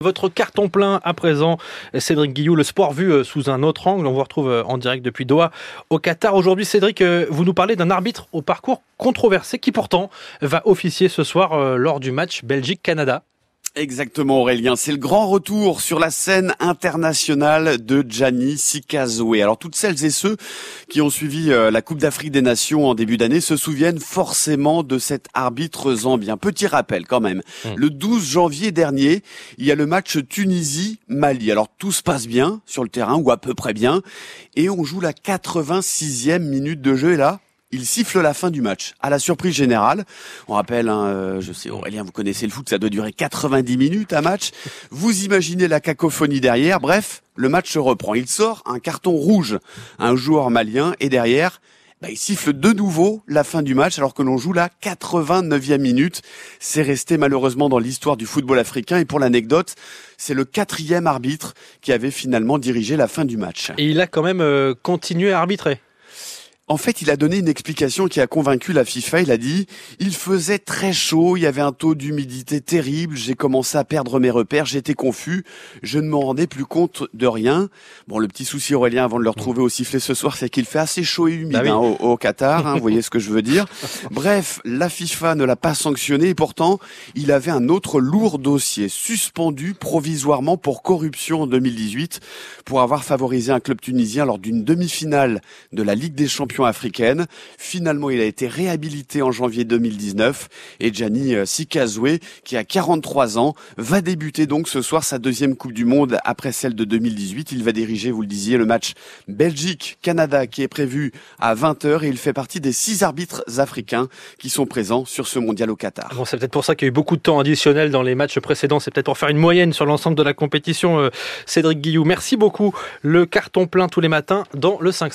Votre carton plein à présent, Cédric Guillou, le sport vu euh, sous un autre angle. On vous retrouve euh, en direct depuis Doha au Qatar. Aujourd'hui, Cédric, euh, vous nous parlez d'un arbitre au parcours controversé qui pourtant va officier ce soir lors du match Belgique-Canada. Exactement Aurélien, c'est le grand retour sur la scène internationale de Gianni Sikazoué. Alors toutes celles et ceux qui ont suivi euh, la Coupe d'Afrique des Nations en début d'année se souviennent forcément de cet arbitre zambien. Petit rappel quand même, hmm. le 12 janvier dernier, il y a le match Tunisie-Mali. Alors tout se passe bien sur le terrain, ou à peu près bien, et on joue la 86e minute de jeu et là, il siffle la fin du match. À la surprise générale, on rappelle, hein, euh, je sais Aurélien, vous connaissez le foot, ça doit durer 90 minutes un match. Vous imaginez la cacophonie derrière. Bref, le match se reprend. Il sort un carton rouge, un joueur malien, et derrière, bah, il siffle de nouveau la fin du match alors que l'on joue la 89e minute. C'est resté malheureusement dans l'histoire du football africain et pour l'anecdote, c'est le quatrième arbitre qui avait finalement dirigé la fin du match. Et il a quand même euh, continué à arbitrer. En fait, il a donné une explication qui a convaincu la FIFA. Il a dit, il faisait très chaud, il y avait un taux d'humidité terrible, j'ai commencé à perdre mes repères, j'étais confus, je ne me rendais plus compte de rien. Bon, le petit souci Aurélien avant de le retrouver au sifflet ce soir, c'est qu'il fait assez chaud et humide bah hein, au, Qatar, hein, vous voyez ce que je veux dire. Bref, la FIFA ne l'a pas sanctionné et pourtant, il avait un autre lourd dossier suspendu provisoirement pour corruption en 2018 pour avoir favorisé un club tunisien lors d'une demi-finale de la Ligue des Champions africaine. Finalement, il a été réhabilité en janvier 2019 et Gianni euh, Sikazoué, qui a 43 ans, va débuter donc ce soir sa deuxième Coupe du Monde après celle de 2018. Il va diriger, vous le disiez, le match Belgique-Canada qui est prévu à 20h et il fait partie des six arbitres africains qui sont présents sur ce mondial au Qatar. Bon, c'est peut-être pour ça qu'il y a eu beaucoup de temps additionnel dans les matchs précédents. C'est peut-être pour faire une moyenne sur l'ensemble de la compétition. Euh, Cédric Guillou, merci beaucoup. Le carton plein tous les matins dans le 5-7.